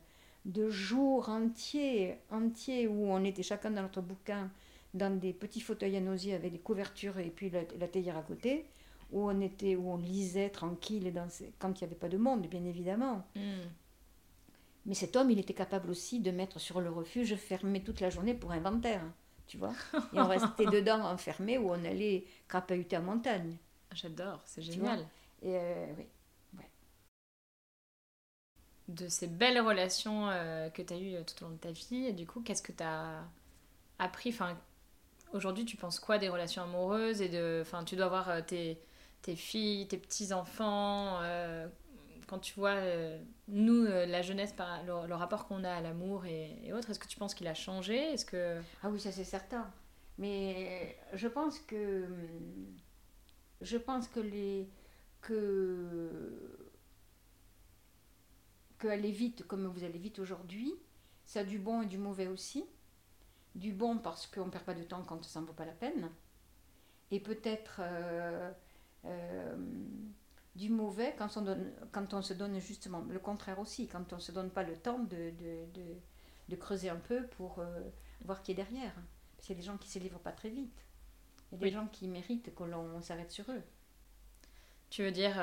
de jours entiers, entiers où on était chacun dans notre bouquin, dans des petits fauteuils à osier avec des couvertures et puis la, la, théière à côté, où on était, où on lisait tranquille dans quand il n'y avait pas de monde, bien évidemment. Mm. Mais cet homme, il était capable aussi de mettre sur le refuge fermé toute la journée pour inventaire, tu vois. Et on restait dedans enfermé où on allait crapahuter en montagne. J'adore, c'est génial. Et euh, oui. De ces belles relations euh, que tu as eues tout au long de ta vie, et du coup, qu'est-ce que tu as appris? Enfin, Aujourd'hui, tu penses quoi des relations amoureuses et de, enfin, Tu dois voir euh, tes, tes filles, tes petits-enfants quand tu vois, nous, la jeunesse, le, rapport qu'on a à l'amour et, autres, est-ce que tu penses qu'il a changé? Est-ce que... Ah oui, ça c'est certain. Mais je pense que... Je pense que les... que que aller vite comme vous allez vite aujourd'hui, ça a du bon et du mauvais aussi. Du bon parce qu'on ne perd pas de temps quand ça ne vaut pas la peine. Et peut-être euh, euh, du mauvais quand on, donne, quand on se donne justement le contraire aussi, quand on ne se donne pas le temps de, de, de, creuser un peu pour euh, voir qui est derrière. Parce qu'il y a des gens qui ne se livrent pas très vite. Il y a des gens qui méritent que l'on s'arrête sur eux. Tu veux dire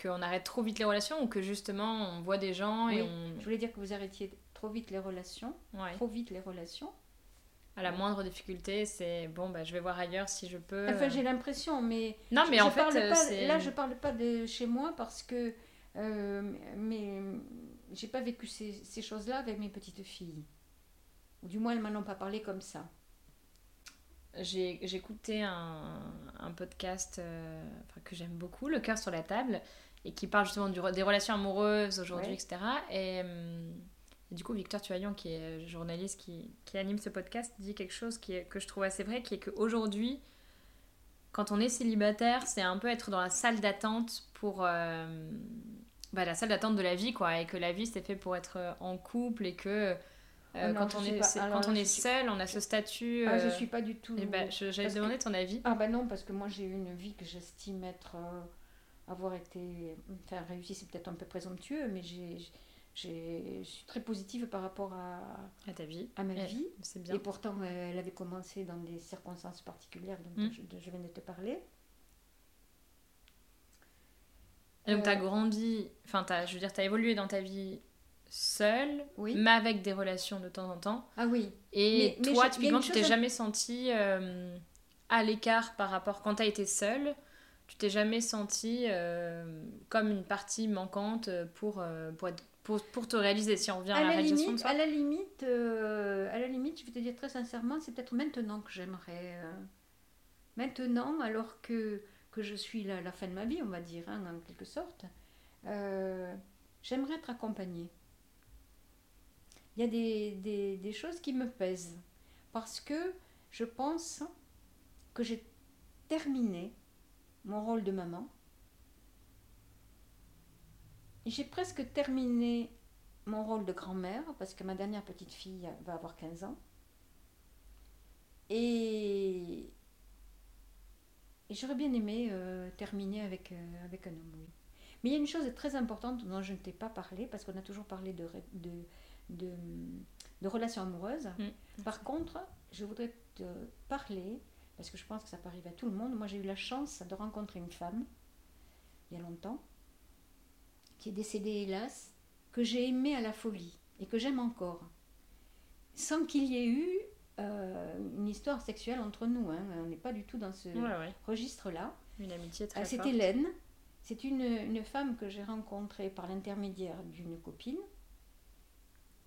qu'on arrête trop vite les relations ou que justement on voit des gens et on... Je voulais dire que vous arrêtiez trop vite les relations, trop vite les relations. À la moindre difficulté, c'est bon, bah, je vais voir ailleurs si je peux. Enfin, j'ai l'impression, mais. Non, mais en fait, pas, là, je parle pas de chez moi parce que. Euh, mais j'ai pas vécu ces, ces choses-là avec mes petites filles. Ou du moins, elles m'en ont pas parlé comme ça. J'ai écouté un, un podcast euh, que j'aime beaucoup, Le cœur sur la table, et qui parle justement du, des relations amoureuses aujourd'hui, etc. Et, euh, et, du coup, Victor Tuaillon, qui est journaliste qui, qui, anime ce podcast, dit quelque chose qui est, que je trouve assez vrai, qui est qu'aujourd'hui, quand on est célibataire, c'est un peu être dans la salle d'attente pour... Euh, bah, la salle d'attente de la vie, quoi, et que la vie, c'est fait pour être en couple, et que... Euh, quand, on est, quand on est seul, on a ce statut. Ah, je suis pas du tout. Ben, J'allais demander ton avis. Ah bah non, parce que moi j'ai eu une vie que j'estime être avoir été, enfin réussi, c'est peut-être un peu présomptueux, mais j'ai, je suis très positive par rapport à, à ta vie, à ma vie. C'est bien. Et pourtant, elle avait commencé dans des circonstances particulières dont hmm. je, viens de te parler. Et donc, tu as euh, grandi, enfin, je veux dire, tu as évolué dans ta vie seule, oui. mais avec des relations de temps en temps. Ah oui. Et toi, typiquement, tu t'es jamais sentie euh, à l'écart par rapport quand tu as été seule tu t'es jamais senti euh, comme une partie manquante pour, euh, pour, être, pour, pour, te réaliser si on revient à, la, réalisation limite, de soi à la limite euh, à la limite je vais te dire très sincèrement c'est peut-être maintenant que j'aimerais maintenant alors que, que je suis la fin de ma vie on va dire hein, en quelque sorte j'aimerais être accompagnée il y a des, des, des choses qui me pèsent parce que je pense que j'ai terminé mon rôle de maman. J'ai presque terminé mon rôle de grand-mère parce que ma dernière petite fille va avoir 15 ans. Et, j'aurais bien aimé euh, terminer avec, euh, avec un homme, oui. Mais il y a une chose très importante dont je ne t'ai pas parlé parce qu'on a toujours parlé de, de, de, relations amoureuses. Mm. Par contre, je voudrais te parler parce que je pense que ça peut arriver à tout le monde. Moi, j'ai eu la chance de rencontrer une femme, il y a longtemps, qui est décédée, hélas, que j'ai aimée à la folie et que j'aime encore, sans qu'il y ait eu euh, une histoire sexuelle entre nous. Hein. On n'est pas du tout dans ce registre-là. Une amitié très C'est Hélène. C'est une, une femme que j'ai rencontrée par l'intermédiaire d'une copine.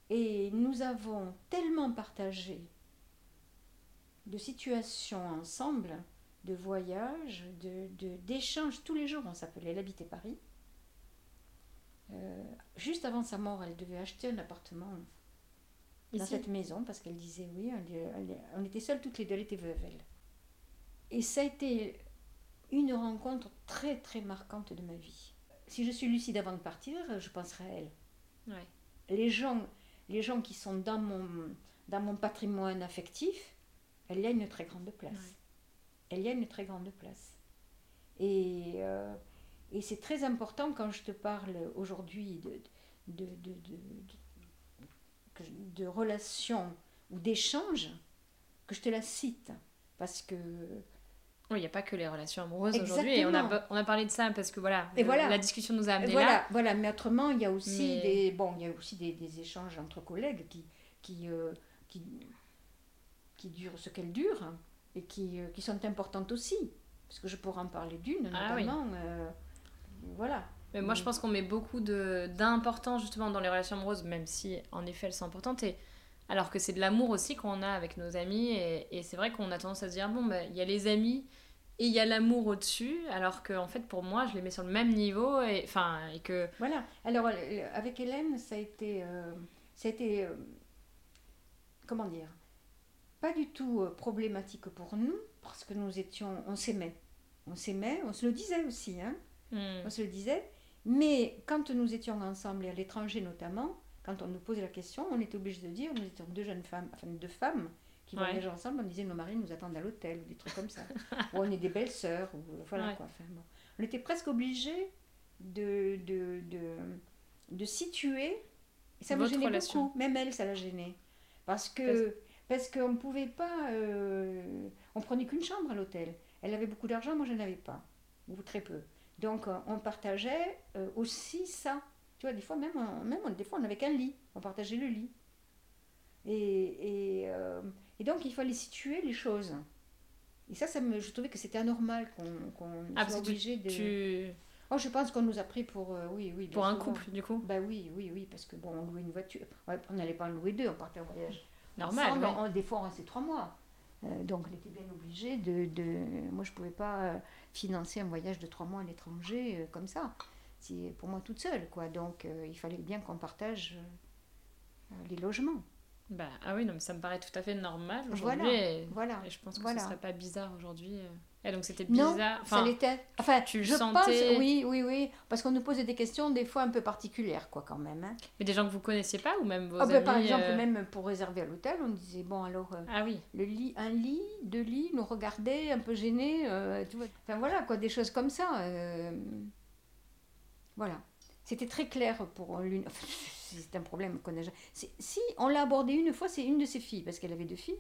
Et nous avons tellement partagé de situations ensemble, de voyages, de, d'échanges tous les jours. On s'appelait Elle habitait Paris. Euh, juste avant sa mort, elle devait acheter un appartement dans cette maison parce qu'elle disait oui, on était seules toutes les deux, elle était veuve Et ça a été une rencontre très très marquante de ma vie. Si je suis lucide avant de partir, je penserai à elle. Les, gens, les gens qui sont dans mon, dans mon patrimoine affectif, elle y a une très grande place. Elle y a une très grande place. Et, euh, Et c'est très important quand je te parle aujourd'hui de, de, de, de, relations ou d'échanges, que je te la cite. Parce que il n'y a pas que les relations amoureuses aujourd'hui. Et on a, on a parlé de ça parce que voilà, Et voilà. la discussion nous a amené voilà, là. Voilà, mais autrement, il y a aussi, Mais- des, bon, il y a aussi des, des échanges entre collègues qui, qui, euh, qui, qui durent ce qu'elles durent et qui, euh, qui sont importantes aussi. Parce que je pourrais en parler d'une, Ah oui. notamment. euh, voilà. Mais moi, je pense qu'on met beaucoup de- d'importance justement dans les relations amoureuses, même si en effet elles sont importantes. Et alors que c'est de l'amour aussi qu'on a avec nos amis. Et, et c'est vrai qu'on a tendance à se dire bon, bah, il y a les amis et il y a l'amour au-dessus. Alors que en fait, pour moi, je les mets sur le même niveau. Et enfin, et que Voilà. Alors, euh, avec Hélène, ça a été. euh, ça a été euh, comment dire? Pas du tout problématique pour nous, parce que nous étions. On s'aimait. On s'aimait, on se le disait aussi, hein. Hmm, on se le disait. Mais quand nous étions ensemble, et à l'étranger notamment, quand on nous posait la question, on était obligé de dire, nous étions deux jeunes femmes, enfin deux femmes qui Ouais. voyageaient ensemble, on disait nos maris nous attendent à l'hôtel, ou des trucs comme ça. ou on est des belles sœurs, ou voilà Ouais. quoi. Enfin, bon. On était presque obligés de, de, de, de situer, et ça me gênait relation. beaucoup, même elle, ça la gênait. Parce que parce qu'on ne pouvait pas, euh, on prenait qu'une chambre à l'hôtel. Elle avait beaucoup d'argent, moi je n'avais pas, ou très peu. Donc euh, on partageait euh, aussi ça. Tu vois, des fois même, on- même des fois on n'avait qu'un lit, on partageait le lit. Et, et, euh, et donc il fallait situer les choses. Et ça, ça me, je trouvais que c'était anormal qu'on Ah, parce soit tu- obligé de... tu Oh, je pense qu'on nous a pris pour... euh, oui, oui. pour un couple du coup, Bah oui, oui, oui, parce que bon, on louait une voiture. Ouais, on n'allait pas en louer deux, on partait en voyage. normal. Ensemble, ouais. on- des fois, on restait trois mois. Euh, donc, on était bien obligé de, de- Moi, je ne pouvais pas euh, financer un voyage de trois mois à l'étranger euh, comme ça. C'est pour moi toute seule, quoi. Donc, il fallait bien qu'on partage les logements. Bah, ah oui, non, mais ça me paraît tout à fait normal aujourd'hui. Voilà, Et, Voilà. et je pense que Voilà. ce serait pas bizarre aujourd'hui. Et donc c'était Non, bizarre. ça Enfin, l'était. Enfin, tu le je sentais pense, oui, oui, oui, parce qu'on nous posait des questions des fois un peu particulières, quoi, quand même. hein. mais des gens que vous connaissiez pas ou même vos Ah, ben, amis par exemple, euh, même pour réserver à l'hôtel, on disait bon, alors. euh, Ah oui. le lit, un lit, deux lits, nous regardaient un peu gênés, euh, tu vois. Enfin voilà, quoi, des choses comme ça. voilà. C'était très clair pour l'une. enfin, c'est un problème qu'on a. Si, on l'a abordé une fois, c'est une de ses filles, parce qu'elle avait deux filles.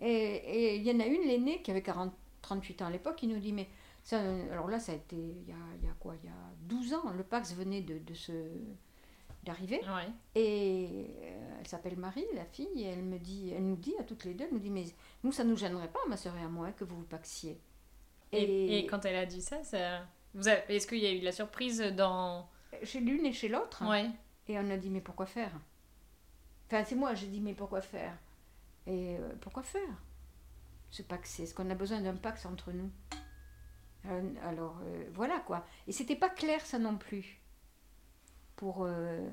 Et et il y en a une, l'aînée, qui avait 40, 38 ans à l'époque, qui nous dit Mais. Ça, alors là, ça a été il y a, il y a quoi Il y a 12 ans. Le Pax venait de, de se d'arriver. Ouais. Et euh, elle s'appelle Marie, la fille, et elle me dit, elle nous dit à toutes les deux, elle nous dit, mais nous, ça nous gênerait pas, ma soeur et à moi, que vous vous paxiez. Et, et quand elle a dit ça, ça... Vous avez... est-ce qu'il y a eu de la surprise dans... Chez l'une et chez l'autre. Ouais. Et on a dit, mais pourquoi faire? Enfin, c'est moi, j'ai dit, mais pourquoi faire? Et euh, pourquoi faire? Ce paxer, est-ce qu'on a besoin d'un pax entre nous Euh, Alors, euh, voilà quoi. Et c'était pas clair ça non plus. Pour. euh,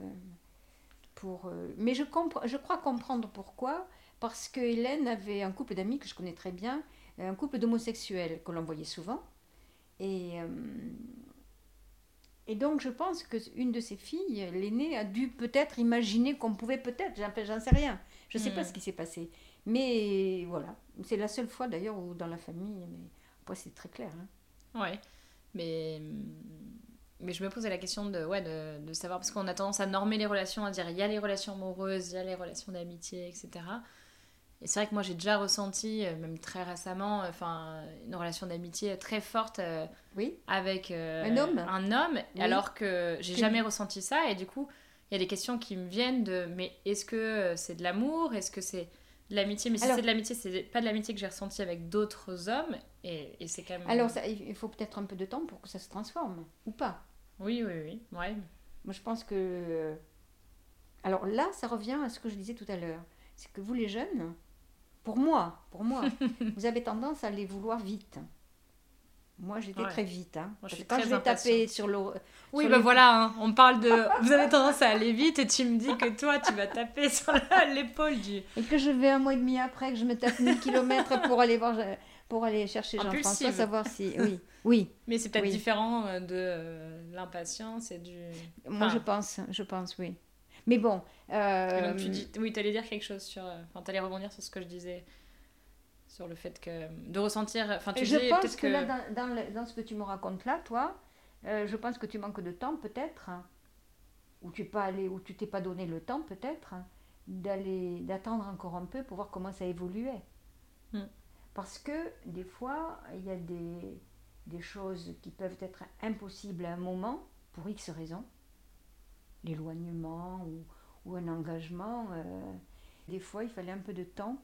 pour euh, mais je, je crois comprendre pourquoi. Parce que Hélène avait un couple d'amis que je connais très bien, un couple d'homosexuels que l'on voyait souvent. Et, et donc je pense que une de ses filles, l'aînée, a dû peut-être imaginer qu'on pouvait peut-être, j'en sais rien. Je ne sais pas Mhm. ce qui s'est passé. Mais voilà, c'est la seule fois d'ailleurs où dans la famille, mais après c'est très clair. hein. Ouais. Mais... Mais je me posais la question de, ouais, de, de savoir, parce qu'on a tendance à normer les relations, à dire il y a les relations amoureuses, il y a les relations d'amitié, etc. Et c'est vrai que moi j'ai déjà ressenti, euh, même très récemment, euh, enfin, une relation d'amitié très forte euh, Oui, avec euh, Un homme un homme, Oui. alors que j'ai jamais ressenti ça. Et du coup, il y a des questions qui me viennent de mais est-ce que c'est de l'amour? Est-ce que c'est de l'amitié Mais si c'est de l'amitié, c'est pas de l'amitié que j'ai ressenti avec d'autres hommes. Et, et c'est quand même. alors ça, il il faut peut-être un peu de temps pour que ça se transforme, ou pas. Oui, oui, oui. Ouais. Moi je pense que... Alors là, ça revient à ce que je disais tout à l'heure. C'est que vous les jeunes, pour moi, pour moi, vous avez tendance à les vouloir vite. Moi j'étais Ouais. très vite. Hein, Moi, je suis quand très je vais taper sur le... Oui, Sur bah les- voilà, hein, on parle de. Vous avez tendance à aller vite et tu me dis que toi, tu vas taper sur l'épaule du. Et que je vais un mois et demi après, que je me tape 1000 km pour aller voir, pour aller chercher Jean-François, savoir si. Oui, oui. Mais c'est peut-être Oui. différent euh, de euh, l'impatience et du. Moi, Enfin. je pense, je pense, oui. Mais bon. Euh, donc tu dis, oui, t'allais dire quelque chose sur, euh, enfin, t'allais rebondir sur ce que je disais, sur le fait que de ressentir, enfin, tu je disais pense que, là, dans, dans le- dans ce que tu me racontes là, toi, Euh, je pense que tu manques de temps peut-être, hein, ou tu pas allé, ou tu t'es pas donné le temps peut-être hein, d'aller, d'attendre encore un peu pour voir comment ça évoluait. Mm. Parce que des fois, il y a des, des choses qui peuvent être impossibles à un moment pour X raisons, l'éloignement ou, ou un engagement. euh, des fois, il fallait un peu de temps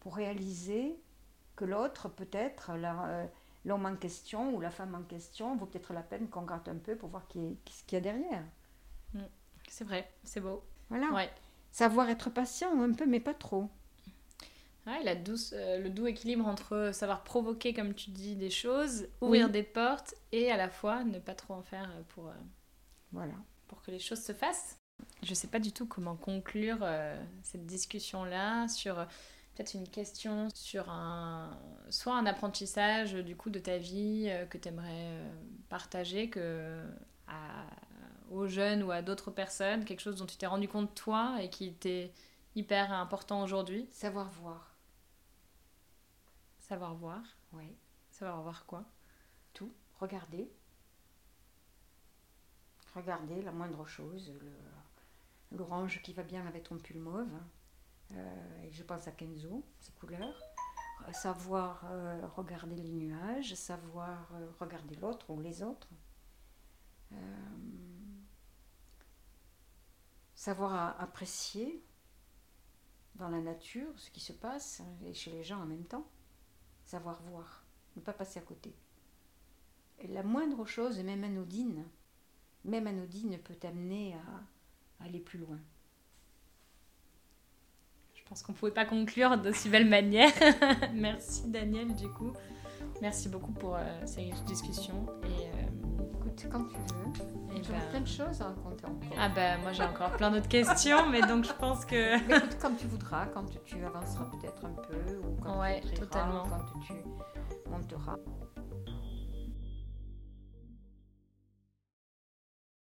pour réaliser que l'autre, peut-être, euh, l'homme en question ou la femme en question, vaut peut-être la peine qu'on gratte un peu pour voir qui est- ce qu'il y a derrière. C'est vrai, c'est beau. Voilà. Ouais. Savoir être patient un peu, mais pas trop. Ouais, la douce, euh, le doux équilibre entre savoir provoquer, comme tu dis, des choses, ouvrir Oui. des portes et à la fois ne pas trop en faire pour, euh, Voilà. pour que les choses se fassent. Je sais pas du tout comment conclure euh, cette discussion-là sur peut-être une question sur un soit un apprentissage euh, du coup de ta vie euh, que tu aimerais partager que à- aux jeunes ou à d'autres personnes, quelque chose dont tu t'es rendu compte toi et qui était hyper important aujourd'hui? Savoir voir. Savoir voir? Oui. Savoir voir quoi? Tout. Regarder. Regarder la moindre chose. le- L'orange qui va bien avec ton pull mauve. Euh, et je pense à Kenzo, ses couleurs. Euh, Savoir euh, regarder les nuages. Savoir regarder l'autre ou les autres. Savoir apprécier dans la nature ce qui se passe et chez les gens en même temps. Savoir voir, ne pas passer à côté. Et la moindre chose, même anodine, même anodine peut t'amener à, à aller plus loin. Pense qu'on pouvait pas conclure de si belle manière. Merci Daniel du coup. Merci beaucoup pour euh, cette discussion. Et, euh, Écoute, quand tu veux. et J'aurais ben- plein de choses à raconter encore. Ah bah moi j'ai encore plein d'autres questions, mais donc je pense que... Mais écoute, quand tu voudras, quand tu avanceras peut-être un peu, ou quand Ouais, tu totalement. quand tu monteras.